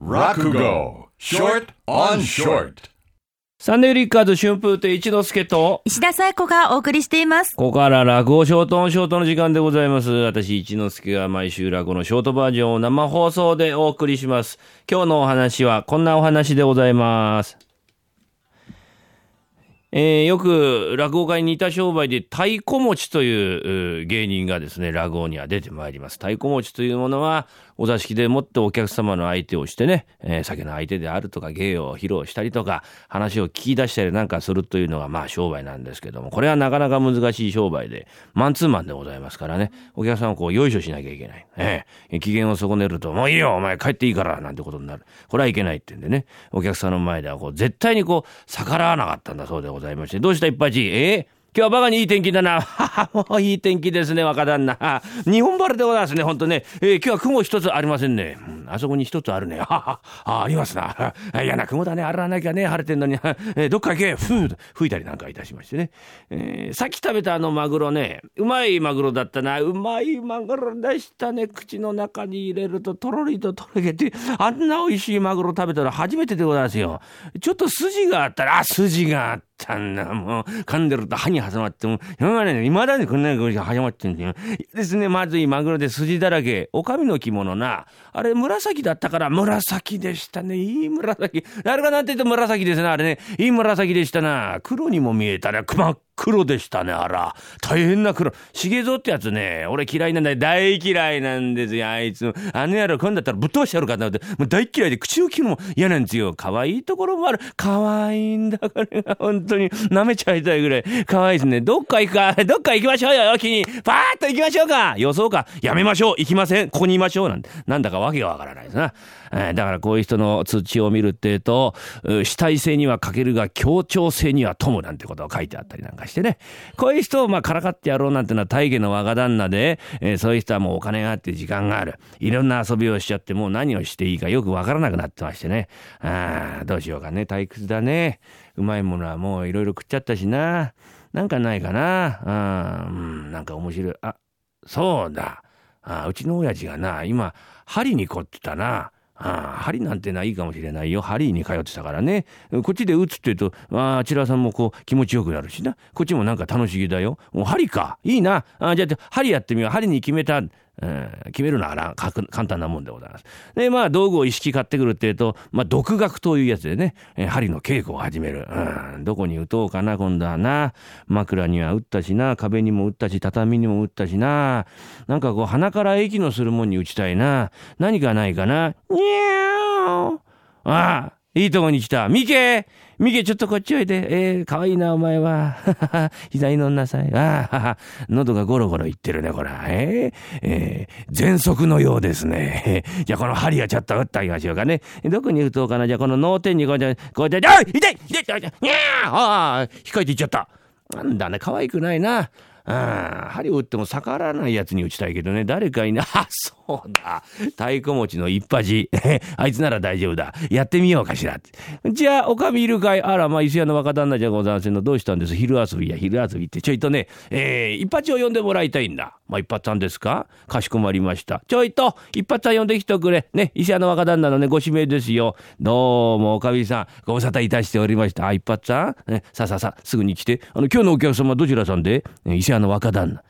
Rakugo Short on Short サンデーリッカーズ春風亭一之輔と、石田紗友子がお送りしています。ここから落語ショートオンショートの時間でございます。私、一之輔が毎週落語のショートバージョンを生放送でお送りします。今日のお話はこんなお話でございます。えーよく落語家に似た商売で太鼓持ちという芸人がですね、落語には出てまいります。太鼓持ちというものは、お座敷でもってお客様の相手をしてね、えー酒の相手であるとか芸を披露したりとか、話を聞き出したりなんかするというのがまあ商売なんですけども、これはなかなか難しい商売で、マンツーマンでございますからね、お客さんをこう、よいしょしなきゃいけない。ええ機嫌を損ねると、もういいよ、お前帰っていいから、なんてことになる。これはいけないってんでね、お客さんの前ではこう、絶対にこう、逆らわなかったんだそうでございますして、どうした一八え？ー今日はバカにいい天気だな。もういい天気ですね、若旦那。日本晴れでございますね、ほんとね。えー今日は雲一つありませんね。あそこに一つあるね。はは、あありますな。あ 嫌な雲だね、あらなきゃね、晴れてんのに。どっか行け、ふう、吹いたりなんかいたしましてね。えーさっき食べたあのマグロね、うまいマグロだったな。うまいマグロでしたね。口の中に入れるととろりととろけて、あんな美味しいマグロ食べたら初めてでございますよ。ちょっと筋があったら、あ、筋があったんだ。もう、噛んでると歯に挟まっても、今までね、未だにこんなに挟まってんだよ。ですね、まずいマグロで筋だらけ。お上の着物な。あれ、紫紫だったから、紫でしたね。いい紫。あれがなんて言って紫ですね、あれね。いい紫でしたな。黒にも見えたらね。真っ黒でしたね、あら。大変な黒。茂蔵ってやつね、俺嫌いなんだよ。大嫌いなんですよ、あいつ。あの野郎、今度だったらぶっ飛ばしてやるかなって。もう大嫌いで、口を切るのも嫌なんですよ。可愛いところもある。可愛いんだ、これが。本当に。舐めちゃいたいぐらい。可愛いですね。どっか行くか。どっか行きましょうよ、よきに。パーッと行きましょうか。予想か。やめましょう。行きません。ここにいましょう。なんて。なんだかわけがわからないですな。えーだからこういう人の通知を見るっていうと、主体性には欠けるが協調性には富むなんてことを書いてあったりなんかしてしてね。こういう人をまあからかってやろうなんてのは大家の若旦那で、えーそういう人はもうお金があって時間がある。いろんな遊びをしちゃってもう何をしていいかよくわからなくなってましてね。ああ、どうしようかね。退屈だね。うまいものはもういろいろ食っちゃったしな。なんかないかな。うん、なんか面白い。あ、そうだ。あうちの親父がな、今、針に凝ってたな。ああ針なんてないいかもしれないよ。針に通ってたからね。こっちで打つって言うと、ああちらさんもこう気持ちよくなるしな。こっちもなんか楽しげだよ。もう針か。いいな。あじゃあ、針やってみよう。針に決めた。うん決めるのは簡単なもんでございます。で、まあ、道具を一式買ってくるっていうと、まあ、独学というやつでね、え針の稽古を始める。うん、どこに打とうかな、今度はな。枕には打ったしな、壁にも打ったし、畳にも打ったしな。なんかこう、鼻から息のするもんに打ちたいな。何かないかな。にゃーああ、いいとこに来た。ミケミケ、ちょっとこっちおいで。えー、かわいいな、お前は。膝に乗んなさい。ああ、喉がゴロゴロいってるね、これ。えー、えー、喘息のようですね。じゃあ、この針をちょっと打ってあげましょうかね。どこに打とうかな。じゃあ、この脳天にこうやって、こうやって、あ痛い痛い痛い痛いにゃーああ、控えていっちゃった。なんだね、可愛くないな。ああ、針を打っても逆らわないやつに打ちたいけどね、誰かいな、あ、そうだ。太鼓持ちの一発。あいつなら大丈夫だ。やってみようかしら。じゃあ、おかみいるかいあら、まあ、伊勢屋の若旦那じゃございませんの。どうしたんです？昼遊びや、昼遊びって。ちょいとね、えー、一発を呼んでもらいたいんだ。まあ、一発さんですか？かしこまりました。ちょいと、一発さん呼んできてくれ。ね、伊勢屋の若旦那のね、ご指名ですよ。どうも、おかみさん、ご無沙汰いたしておりました。あ、一発さん、ね、さあさあさあ、すぐに来て。あの、今日のお客様どちらさんで？え伊勢屋の若旦那。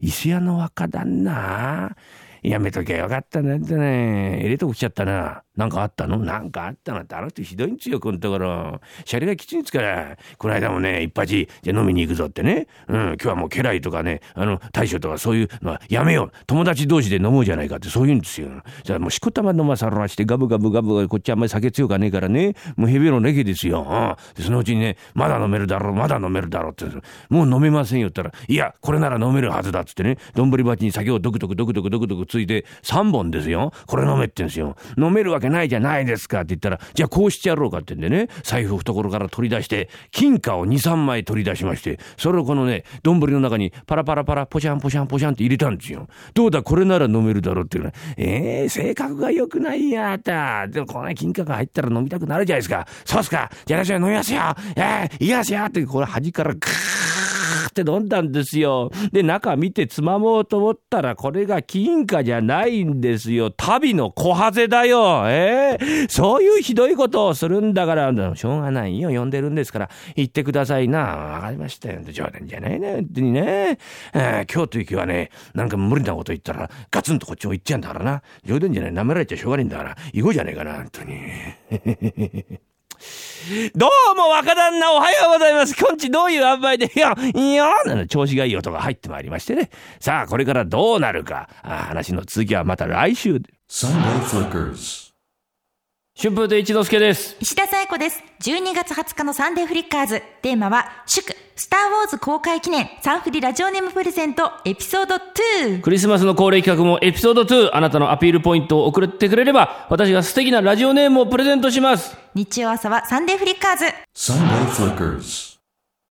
伊勢屋の若旦那？やめときゃよかったなってね。入れとこ来ちゃったな。なんかあったの？なんかあったなって、あの人ひどいんですよ、このところ。シャレがきついんですから。この間もね、一発、じゃ飲みに行くぞってね。うん、今日はもう家来とかね、あの、大将とかそういうのはやめよう。友達同士で飲もうじゃないかってそう言うんですよ。じゃあもうしこたま飲まさらしてガブガブガブガブ、こっちあんまり酒強かねえからね。もうヘビのレゲですよ。うん。で、そのうちにね、まだ飲めるだろう、まだ飲めるだろうって。もう飲めませんよったら、いや、これなら飲めるはずだっつってね、丼鉢に酒をドクドクドクドクドクドクついて3本ですよ。これ飲めって言うんですよ。飲めるわけないじゃないですかって言ったら、じゃあこうしてやろうかってんでね、財布懐から取り出して、金貨を2、3枚取り出しまして、それをこのね、丼の中にパラパラパラ、ポシャンポシャンポシャンって入れたんですよ。どうだ、これなら飲めるだろうっていうね。えー、性格が良くないやあた。でもこの金貨が入ったら飲みたくなるじゃないですか。そうっすか。じゃあ私は飲みますよ。えー、いきますよって、これ端からグーって飲んだんですよ。で、中見てつまもうと思ったら、これが金貨じゃないんですよ。旅の小ハゼだよ。えー、そういうひどいことをするんだから、しょうがないよ。呼んでるんですから、言ってくださいな。わかりましたよ。冗談じゃないね。本当にね。えー、今日という日はね、なんか無理なこと言ったら、ガツンとこっちを言っちゃうんだからな。冗談じゃない。舐められちゃしょうがないんだから。行こうじゃねえかな、本当に。どうも若旦那おはようございます。こんちどういう塩梅で、いや、いや、なの調子がいい音が入ってまいりましてね。さあ、これからどうなるか。あ話の続きはまた来週。春風亭一之輔です。石田紗友子です。12月20日のサンデーフリッカーズ。テーマは、祝、スターウォーズ公開記念、サンフリラジオネームプレゼント、エピソード2。クリスマスの恒例企画もエピソード2。あなたのアピールポイントを送ってくれれば、私が素敵なラジオネームをプレゼントします。日曜朝はサンデーフリッカーズ。サンデーフリッカーズ。